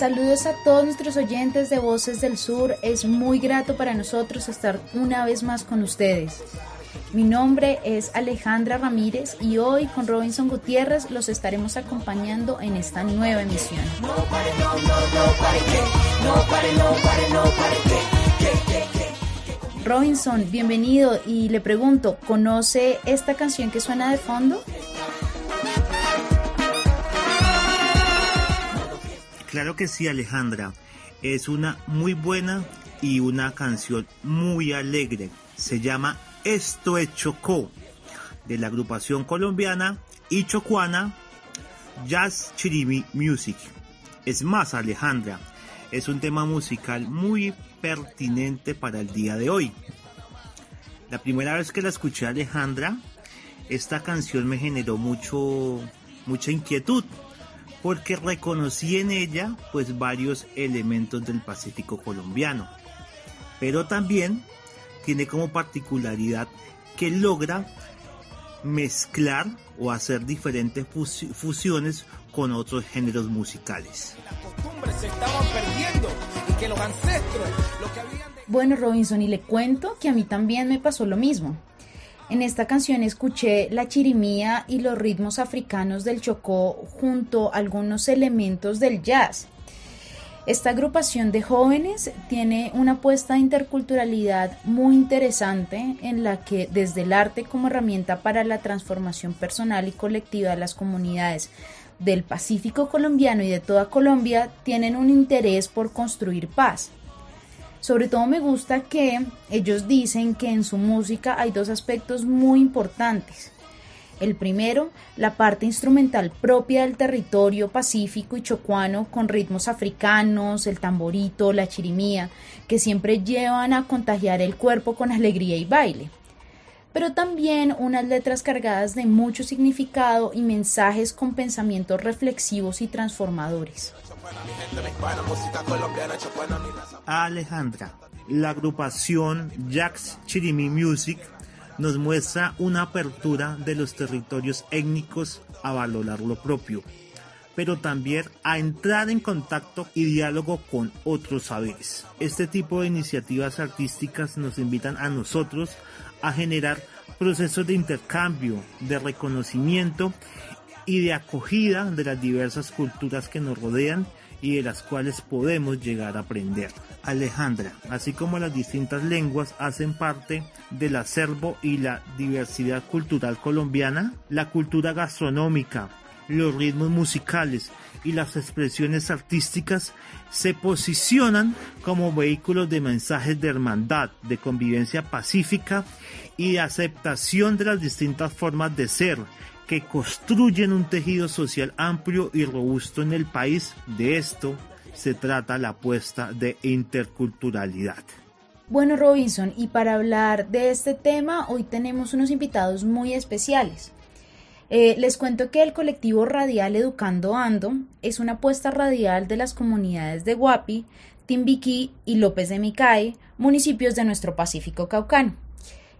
Saludos a todos nuestros oyentes de Voces del Sur. Es muy grato para nosotros estar una vez más con ustedes. Mi nombre es Alejandra Ramírez y hoy con Robinson Gutiérrez los estaremos acompañando en esta nueva emisión. Robinson, bienvenido y le pregunto, ¿conoce esta canción que suena de fondo? Claro que sí, Alejandra. Es una muy buena y una canción muy alegre. Se llama Esto es Chocó, de la agrupación colombiana y chocuana Jazz Chirimi Music. Es más, Alejandra, es un tema musical muy pertinente para el día de hoy. La primera vez que la escuché Alejandra, esta canción me generó mucho mucha inquietud porque reconocí en ella pues varios elementos del Pacífico colombiano. Pero también tiene como particularidad que logra mezclar o hacer diferentes fusiones con otros géneros musicales. Bueno, Robinson, y le cuento que a mí también me pasó lo mismo. En esta canción escuché la chirimía y los ritmos africanos del Chocó junto a algunos elementos del jazz. Esta agrupación de jóvenes tiene una apuesta de interculturalidad muy interesante en la que desde el arte como herramienta para la transformación personal y colectiva de las comunidades del Pacífico colombiano y de toda Colombia tienen un interés por construir paz. Sobre todo me gusta que ellos dicen que en su música hay dos aspectos muy importantes. El primero, la parte instrumental propia del territorio pacífico y chocuano con ritmos africanos, el tamborito, la chirimía, que siempre llevan a contagiar el cuerpo con alegría y baile. Pero también unas letras cargadas de mucho significado y mensajes con pensamientos reflexivos y transformadores. Alejandra, la agrupación Jax Chirimi Music nos muestra una apertura de los territorios étnicos a valorar lo propio, pero también a entrar en contacto y diálogo con otros saberes. Este tipo de iniciativas artísticas nos invitan a nosotros a generar procesos de intercambio, de reconocimiento y de acogida de las diversas culturas que nos rodean y de las cuales podemos llegar a aprender. Alejandra, así como las distintas lenguas hacen parte del acervo y la diversidad cultural colombiana, la cultura gastronómica, los ritmos musicales y las expresiones artísticas se posicionan como vehículos de mensajes de hermandad, de convivencia pacífica y de aceptación de las distintas formas de ser, que construyen un tejido social amplio y robusto en el país. De esto se trata la apuesta de interculturalidad. Bueno, Robinson, y para hablar de este tema, hoy tenemos unos invitados muy especiales. Eh, les cuento que el colectivo radial Educando Ando es una apuesta radial de las comunidades de Guapi, Timbiquí y López de Micay, municipios de nuestro Pacífico Caucano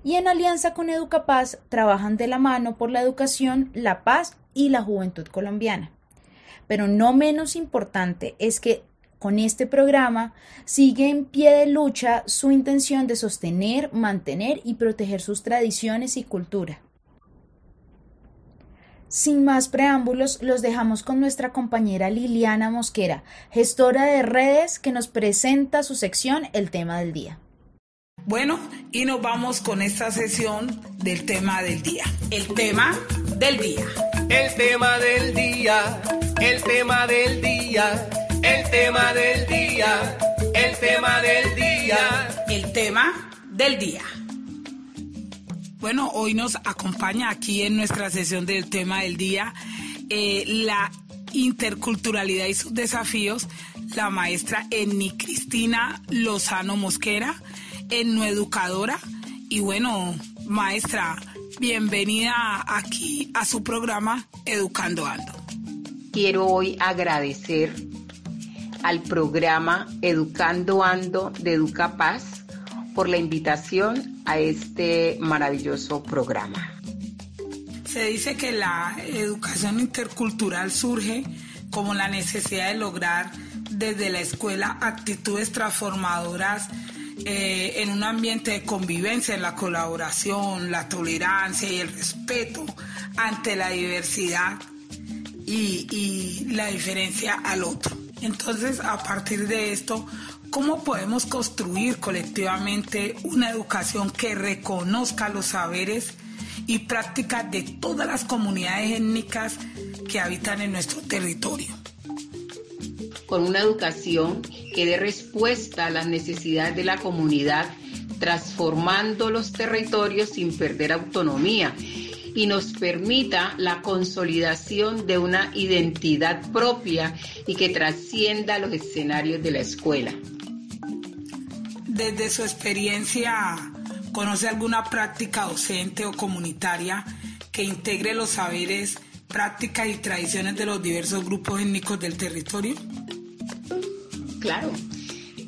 y en alianza con Educapaz trabajan de la mano por la educación, la paz y la juventud colombiana. Pero no menos importante es que con este programa sigue en pie de lucha su intención de sostener, mantener y proteger sus tradiciones y cultura. Sin más preámbulos, los dejamos con nuestra compañera Liliana Mosquera, gestora de redes, que nos presenta su sección El tema del día. Bueno, y nos vamos con esta sesión del tema del día. El tema del día. El tema del día. El tema del día. El tema del día. El tema del día. El tema del día. Bueno, hoy nos acompaña aquí en nuestra sesión del tema del día eh, la interculturalidad y sus desafíos, la maestra Enni Cristina Lozano Mosquera, etnoeducadora. Y bueno, maestra, bienvenida aquí a su programa Educando Ando. Quiero hoy agradecer al programa Educando Ando de Educapaz por la invitación a este maravilloso programa. Se dice que la educación intercultural surge como la necesidad de lograr desde la escuela actitudes transformadoras eh, en un ambiente de convivencia, en la colaboración, la tolerancia y el respeto ante la diversidad y, y la diferencia al otro. Entonces, a partir de esto, ¿cómo podemos construir colectivamente una educación que reconozca los saberes y prácticas de todas las comunidades étnicas que habitan en nuestro territorio. Con una educación que dé respuesta a las necesidades de la comunidad, transformando los territorios sin perder autonomía y nos permita la consolidación de una identidad propia y que trascienda los escenarios de la escuela. Desde su experiencia ¿Conoce alguna práctica docente o comunitaria que integre los saberes, prácticas y tradiciones de los diversos grupos étnicos del territorio? Claro.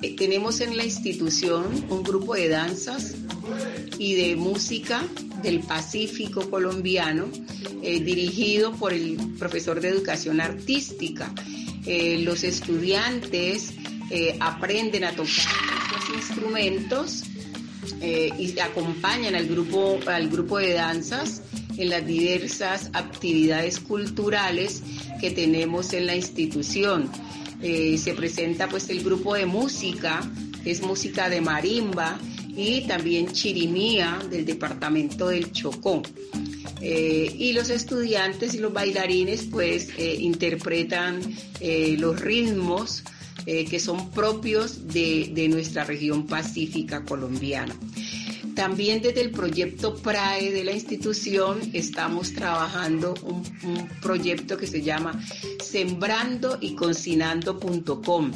Eh, tenemos en la institución un grupo de danzas y de música del Pacífico colombiano, eh, dirigido por el profesor de educación artística. Eh, los estudiantes aprenden a tocar estos instrumentos y acompañan al grupo, al grupo de danzas en las diversas actividades culturales que tenemos en la institución. Eh, se presenta pues el grupo de música, que es música de marimba y también chirimía del departamento del Chocó. Eh, y los estudiantes y los bailarines pues interpretan los ritmos eh, que son propios de, nuestra región pacífica colombiana. También desde el proyecto PRAE de la institución estamos trabajando un, proyecto que se llama Sembrando y Cocinando.com.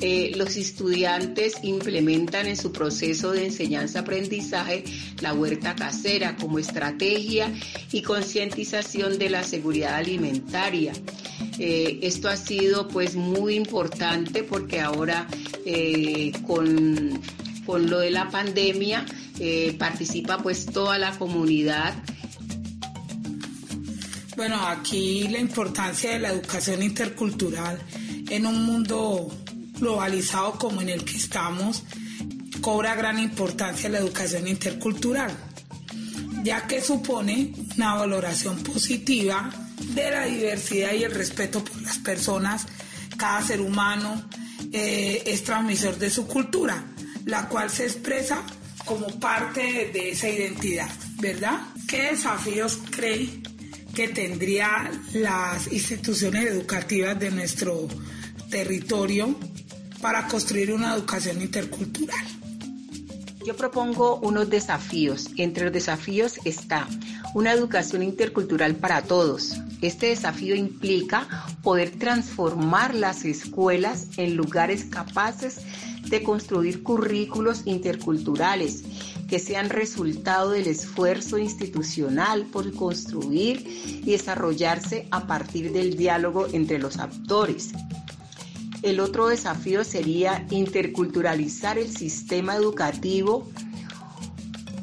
Eh, los estudiantes implementan en su proceso de enseñanza-aprendizaje la huerta casera como estrategia y concientización de la seguridad alimentaria. Eh, esto ha sido pues muy importante porque ahora eh, con, con, lo de la pandemia eh, participa pues toda la comunidad. Bueno, aquí la importancia de la educación intercultural en un mundo globalizado como en el que estamos, cobra gran importancia la educación intercultural, ya que supone una valoración positiva de la diversidad y el respeto por las personas. Cada ser humano eh, es transmisor de su cultura, la cual se expresa como parte de esa identidad, ¿verdad? ¿Qué desafíos cree que tendría las instituciones educativas de nuestro territorio para construir una educación intercultural? Yo propongo unos desafíos. Entre los desafíos está una educación intercultural para todos. Este desafío implica poder transformar las escuelas en lugares capaces de construir currículos interculturales que sean resultado del esfuerzo institucional por construir y desarrollarse a partir del diálogo entre los actores. El otro desafío sería interculturalizar el sistema educativo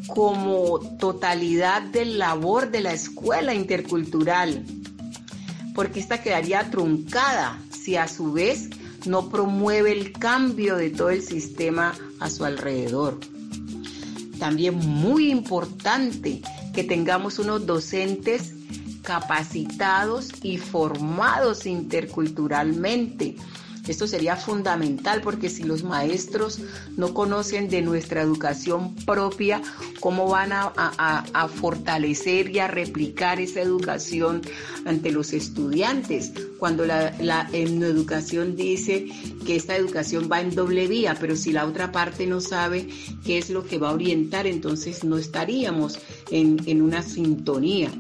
como totalidad del labor de la escuela intercultural, porque esta quedaría truncada si a su vez no promueve el cambio de todo el sistema a su alrededor. También muy importante que tengamos unos docentes capacitados y formados interculturalmente esto sería fundamental porque si los maestros no conocen de nuestra educación propia, ¿cómo van a, fortalecer y a replicar esa educación ante los estudiantes? Cuando la, la educación dice que esta educación va en doble vía, pero si la otra parte no sabe qué es lo que va a orientar, entonces no estaríamos en, en una sintonía.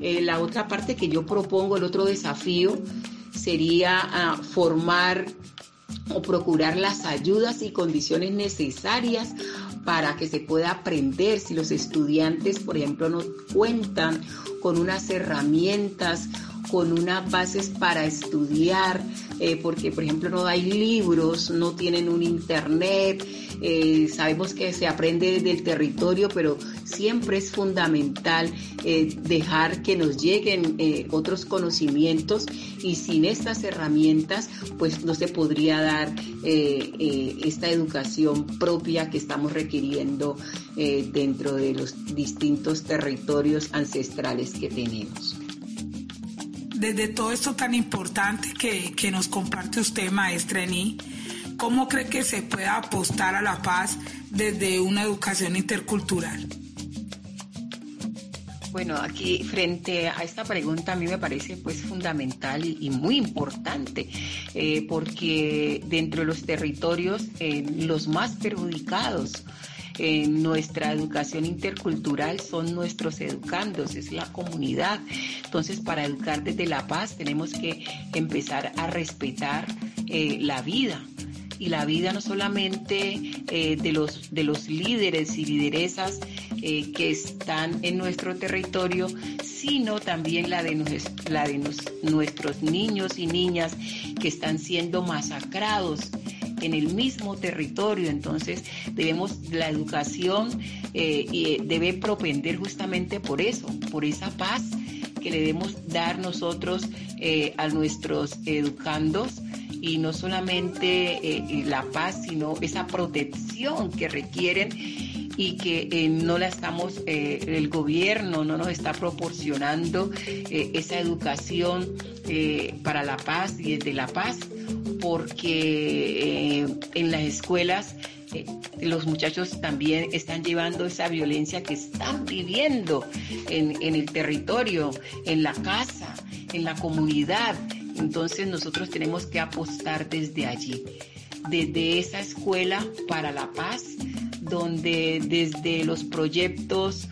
Eh, la otra parte que yo propongo, el otro desafío, sería ah, formar o procurar las ayudas y condiciones necesarias para que se pueda aprender. Si los estudiantes, por ejemplo, no cuentan con unas herramientas con unas bases para estudiar, eh, porque por ejemplo no hay libros, no tienen un internet, eh, sabemos que se aprende desde el territorio, pero siempre es fundamental eh, dejar que nos lleguen otros conocimientos y sin estas herramientas pues no se podría dar esta educación propia que estamos requiriendo dentro de los distintos territorios ancestrales que tenemos desde todo esto tan importante que, nos comparte usted, maestra Eni, ¿cómo cree que se puede apostar a la paz desde una educación intercultural? Bueno, aquí frente a esta pregunta a mí me parece pues fundamental y, muy importante, eh, porque dentro de los territorios los más perjudicados en nuestra educación intercultural son nuestros educandos, es la comunidad. Entonces, para educar desde la paz tenemos que empezar a respetar eh, la vida y la vida no solamente eh, de, los, de los líderes y lideresas eh, que están en nuestro territorio, sino también la de, la de nuestros niños y niñas que están siendo masacrados en el mismo territorio. Entonces debemos, la educación eh, eh, debe propender justamente por eso, por esa paz que le debemos dar nosotros eh, a nuestros educandos y no solamente la paz, sino esa protección que requieren y que no la estamos, el gobierno no nos está proporcionando esa educación para la paz y desde la paz porque eh, en las escuelas eh, los muchachos también están llevando esa violencia que están viviendo en, el territorio, en la casa, en la comunidad. Entonces nosotros tenemos que apostar desde allí, desde esa escuela para la paz, donde desde los proyectos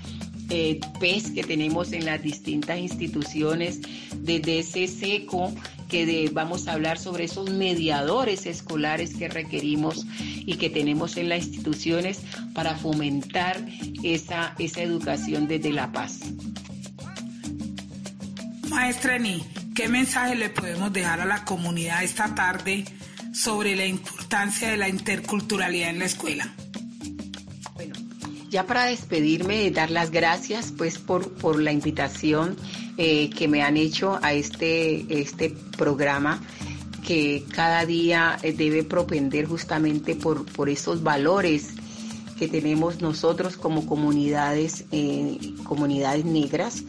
eh, PES que tenemos en las distintas instituciones, desde ese seco que vamos a hablar sobre esos mediadores escolares que requerimos y que tenemos en las instituciones para fomentar esa, esa educación desde la paz. Maestra Eni, ¿qué mensaje le podemos dejar a la comunidad esta tarde sobre la importancia de la interculturalidad en la escuela? Bueno, ya para despedirme, dar las gracias pues por, por la invitación eh, que me han hecho a este, este programa que cada día eh, debe propender justamente por, por esos valores que tenemos nosotros como comunidades, eh, comunidades negras,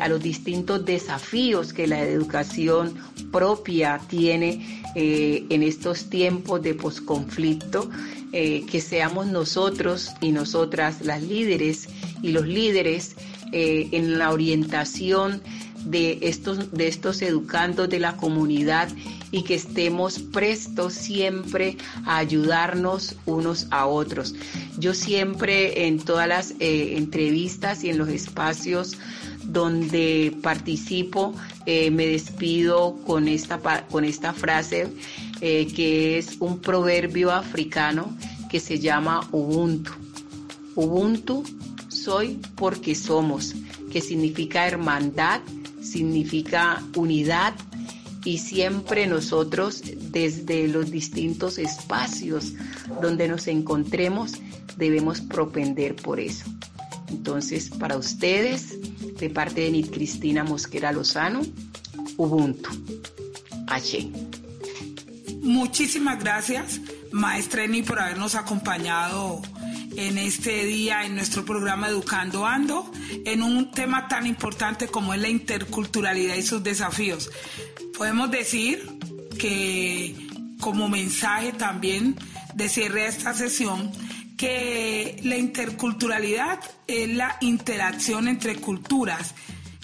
a los distintos desafíos que la educación propia tiene en estos tiempos de posconflicto, que seamos nosotros y nosotras las líderes y los líderes eh, en la orientación de estos, de estos educandos de la comunidad y que estemos prestos siempre a ayudarnos unos a otros. Yo siempre en todas las eh, entrevistas y en los espacios donde participo eh, me despido con esta, con esta frase que es un proverbio africano que se llama Ubuntu. Ubuntu soy porque somos, que significa hermandad, significa unidad y siempre nosotros desde los distintos espacios donde nos encontremos debemos propender por eso. Entonces, para ustedes, de parte de Nit Cristina Mosquera Lozano, Ubuntu. H. Muchísimas gracias, maestra Eni, por habernos acompañado en este día en nuestro programa Educando Ando en un tema tan importante como es la interculturalidad y sus desafíos. Podemos decir que como mensaje también de cierre a esta sesión que la interculturalidad es la interacción entre culturas,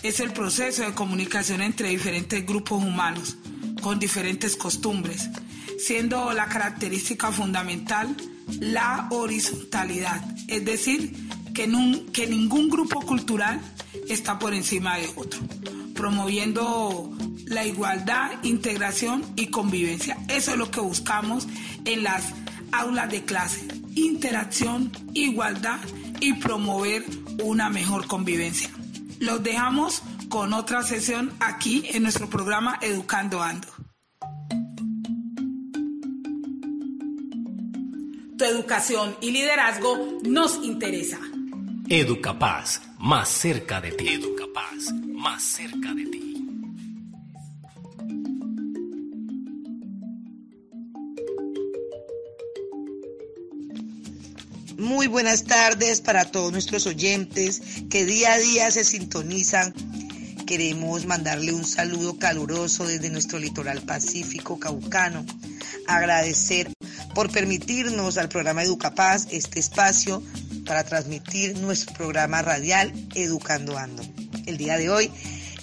es el proceso de comunicación entre diferentes grupos humanos con diferentes costumbres, siendo la característica fundamental la horizontalidad, es decir, que, que ningún grupo cultural está por encima de otro, promoviendo la igualdad, integración y convivencia. Eso es lo que buscamos en las aulas de clase, interacción, igualdad y promover una mejor convivencia. Los dejamos con otra sesión aquí en nuestro programa Educando Ando. Tu educación y liderazgo nos interesa. Educapaz, más cerca de ti. Educapaz, más cerca de ti. Muy buenas tardes para todos nuestros oyentes que día a día se sintonizan. Queremos mandarle un saludo caluroso desde nuestro litoral pacífico caucano. Agradecer por permitirnos al programa Educapaz este espacio para transmitir nuestro programa radial Educando Ando. El día de hoy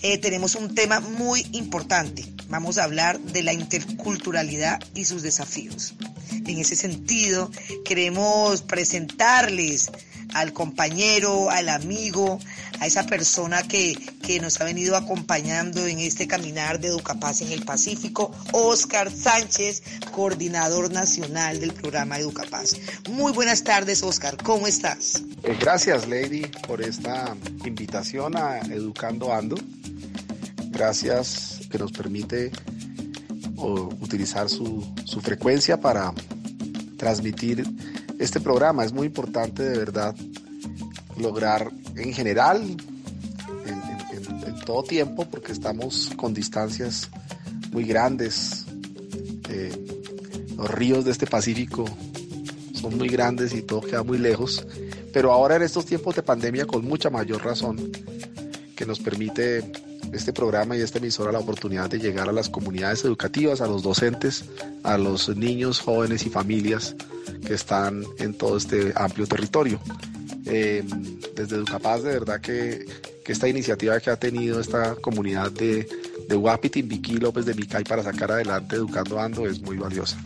eh, tenemos un tema muy importante. Vamos a hablar de la interculturalidad y sus desafíos. En ese sentido, queremos presentarles al compañero, al amigo, a esa persona que, que, nos ha venido acompañando en este caminar de Educapaz en el Pacífico, Oscar Sánchez, coordinador nacional del programa Educapaz. Muy buenas tardes, Oscar, ¿cómo estás? Eh, gracias, Lady, por esta invitación a Educando Ando. Gracias que nos permite utilizar su, su frecuencia para transmitir este programa. Es muy importante de verdad lograr en general, en, todo tiempo, porque estamos con distancias muy grandes. Eh, los ríos de este Pacífico son muy grandes y todo queda muy lejos. Pero ahora en estos tiempos de pandemia con mucha mayor razón que nos permite este programa y esta emisora la oportunidad de llegar a las comunidades educativas, a los docentes, a los niños, jóvenes y familias que están en todo este amplio territorio. Eh, desde Educapaz, de verdad que, que, esta iniciativa que ha tenido esta comunidad de, de Guapi, López de Micay para sacar adelante Educando Ando es muy valiosa.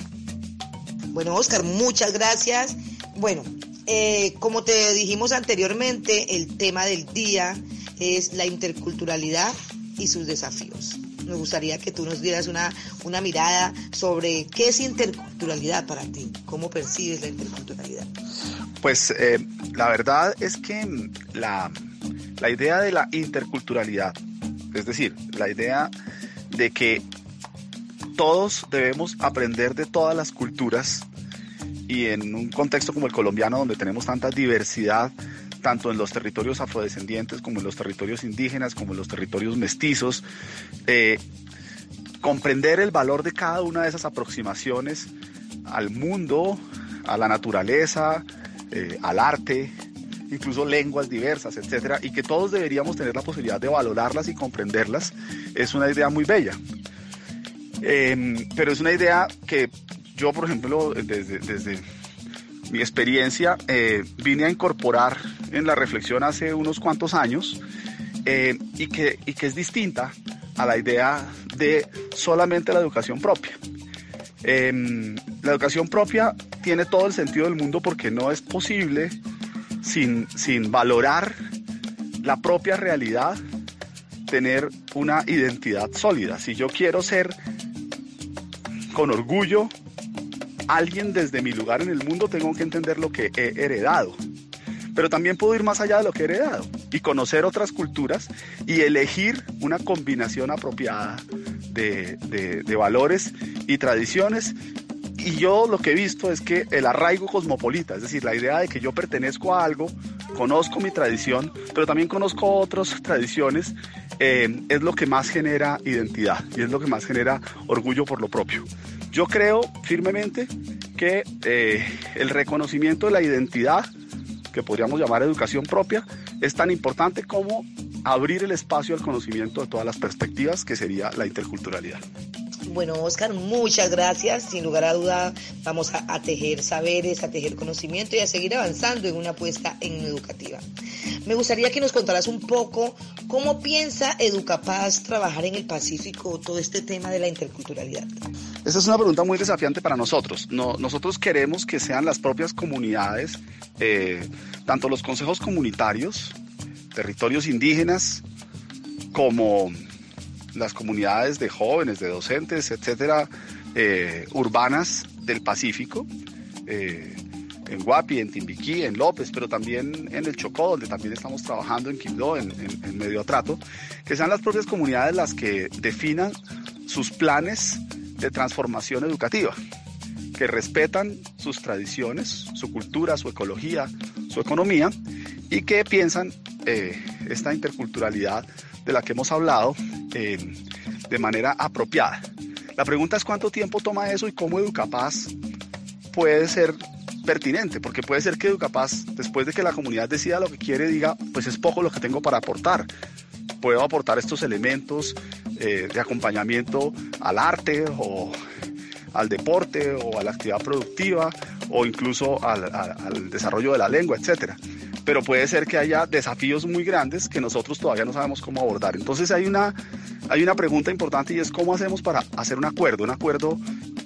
Bueno, Oscar, muchas gracias. Bueno, eh, como te dijimos anteriormente, el tema del día es la interculturalidad y sus desafíos. Me gustaría que tú nos dieras una, una mirada sobre qué es interculturalidad para ti, cómo percibes la interculturalidad. Pues eh, la verdad es que la, la idea de la interculturalidad, es decir, la idea de que todos debemos aprender de todas las culturas y en un contexto como el colombiano donde tenemos tanta diversidad tanto en los territorios afrodescendientes como en los territorios indígenas, como en los territorios mestizos. Eh, comprender el valor de cada una de esas aproximaciones al mundo, a la naturaleza, eh, al arte, incluso lenguas diversas, etcétera, y que todos deberíamos tener la posibilidad de valorarlas y comprenderlas, es una idea muy bella. Em, pero es una idea que yo, por ejemplo, desde, desde mi experiencia, eh, vine a incorporar en la reflexión hace unos cuantos años eh, y, que, y que es distinta a la idea de solamente la educación propia. Em, la educación propia tiene todo el sentido del mundo porque no es posible sin, sin valorar la propia realidad tener una identidad sólida. Si yo quiero ser con orgullo alguien desde mi lugar en el mundo, tengo que entender lo que he heredado. Pero también puedo ir más allá de lo que he heredado y conocer otras culturas y elegir una combinación apropiada de, de, valores y tradiciones y yo lo que he visto es que el arraigo cosmopolita, es decir, la idea de que yo pertenezco a algo, conozco mi tradición, pero también conozco otras tradiciones, eh, es lo que más genera identidad y es lo que más genera orgullo por lo propio. Yo creo firmemente que eh, el reconocimiento de la identidad, que podríamos llamar educación propia, es tan importante como abrir el espacio al conocimiento de todas las perspectivas, que sería la interculturalidad. Bueno, Oscar, muchas gracias. Sin lugar a duda, vamos a, tejer saberes, a tejer conocimiento y a seguir avanzando en una apuesta en educativa. Me gustaría que nos contaras un poco cómo piensa Educapaz trabajar en el Pacífico todo este tema de la interculturalidad. Esta es una pregunta muy desafiante para nosotros. nosotros queremos que sean las propias comunidades eh, tanto los consejos comunitarios, territorios indígenas, como las comunidades de jóvenes, de docentes, etcétera, eh, urbanas del Pacífico, eh, en Guapi, en Timbiquí, en López, pero también en el Chocó, donde también estamos trabajando en Quibdó, en, Medio Atrato, que sean las propias comunidades las que definan sus planes de transformación educativa, que respetan sus tradiciones, su cultura, su ecología, su economía y que piensan eh, esta interculturalidad de la que hemos hablado eh, de manera apropiada. La pregunta es cuánto tiempo toma eso y cómo Educapaz puede ser pertinente, porque puede ser que Educapaz, después de que la comunidad decida lo que quiere, diga, pues es poco lo que tengo para aportar. Puedo aportar estos elementos eh, de acompañamiento al arte o al deporte o a la actividad productiva o incluso al, al desarrollo de la lengua, etcétera pero puede ser que haya desafíos muy grandes que nosotros todavía no sabemos cómo abordar. Entonces hay una, hay una pregunta importante y es cómo hacemos para hacer un acuerdo, un acuerdo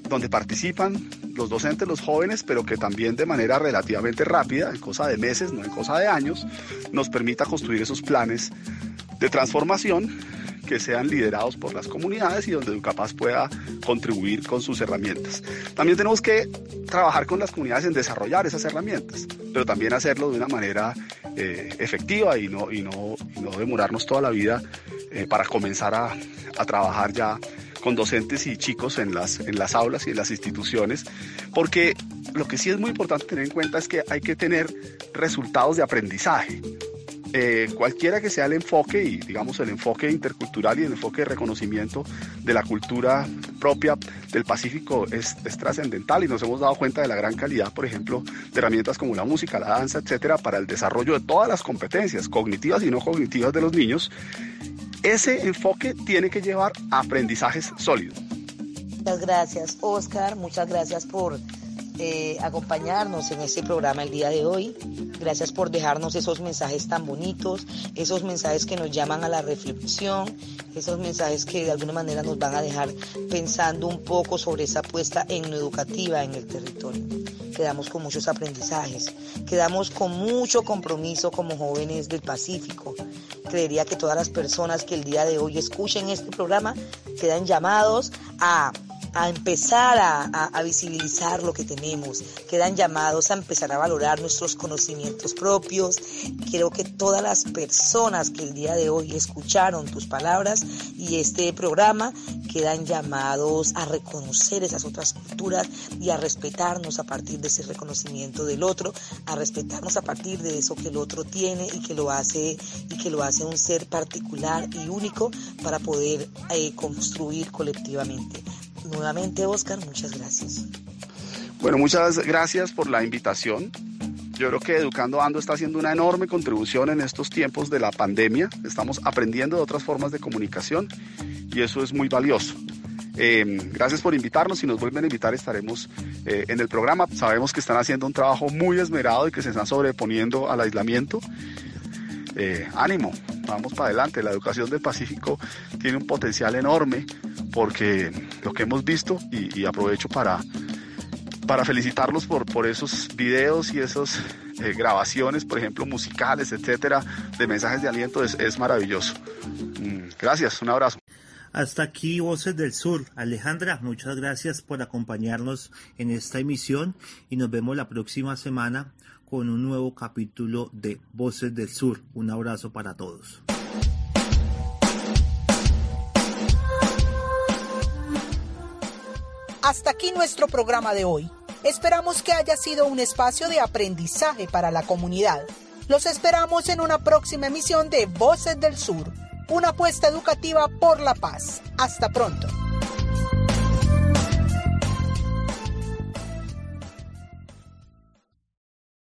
donde participan los docentes, los jóvenes, pero que también de manera relativamente rápida, en cosa de meses, no en cosa de años, nos permita construir esos planes de transformación que sean liderados por las comunidades y donde Educapaz pueda contribuir con sus herramientas. También tenemos que trabajar con las comunidades en desarrollar esas herramientas, pero también hacerlo de una manera eh, efectiva y no, y, no, no, demorarnos toda la vida eh, para comenzar a, a trabajar ya con docentes y chicos en las, en las aulas y en las instituciones, porque lo que sí es muy importante tener en cuenta es que hay que tener resultados de aprendizaje. Eh, cualquiera que sea el enfoque y digamos el enfoque intercultural y el enfoque de reconocimiento de la cultura propia del Pacífico es, trascendental y nos hemos dado cuenta de la gran calidad, por ejemplo, de herramientas como la música, la danza, etcétera, para el desarrollo de todas las competencias cognitivas y no cognitivas de los niños. Ese enfoque tiene que llevar a aprendizajes sólidos. Muchas gracias, Oscar. Muchas gracias por eh, acompañarnos en este programa el día de hoy. Gracias por dejarnos esos mensajes tan bonitos, esos mensajes que nos llaman a la reflexión, esos mensajes que de alguna manera nos van a dejar pensando un poco sobre esa apuesta en educativa en el territorio. Quedamos con muchos aprendizajes, quedamos con mucho compromiso como jóvenes del Pacífico. Creería que todas las personas que el día de hoy escuchen este programa quedan llamados a a empezar a, visibilizar lo que tenemos, quedan llamados a empezar a valorar nuestros conocimientos propios. Quiero que todas las personas que el día de hoy escucharon tus palabras y este programa quedan llamados a reconocer esas otras culturas y a respetarnos a partir de ese reconocimiento del otro, a respetarnos a partir de eso que el otro tiene y que lo hace y que lo hace un ser particular y único para poder eh, construir colectivamente. Nuevamente, Oscar, muchas gracias. Bueno, muchas gracias por la invitación. Yo creo que Educando Ando está haciendo una enorme contribución en estos tiempos de la pandemia. Estamos aprendiendo de otras formas de comunicación y eso es muy valioso. Eh, gracias por invitarnos. Si nos vuelven a invitar, estaremos eh, en el programa. Sabemos que están haciendo un trabajo muy esmerado y que se están sobreponiendo al aislamiento. Eh, ánimo, vamos para adelante. La educación del Pacífico tiene un potencial enorme porque lo que hemos visto, y, aprovecho para, para felicitarlos por, por esos videos y esas eh, grabaciones, por ejemplo, musicales, etcétera, de mensajes de aliento, es, es maravilloso. Mm, gracias, un abrazo. Hasta aquí Voces del Sur. Alejandra, muchas gracias por acompañarnos en esta emisión y nos vemos la próxima semana con un nuevo capítulo de Voces del Sur. Un abrazo para todos. Hasta aquí nuestro programa de hoy. Esperamos que haya sido un espacio de aprendizaje para la comunidad. Los esperamos en una próxima emisión de Voces del Sur, una apuesta educativa por la paz. Hasta pronto.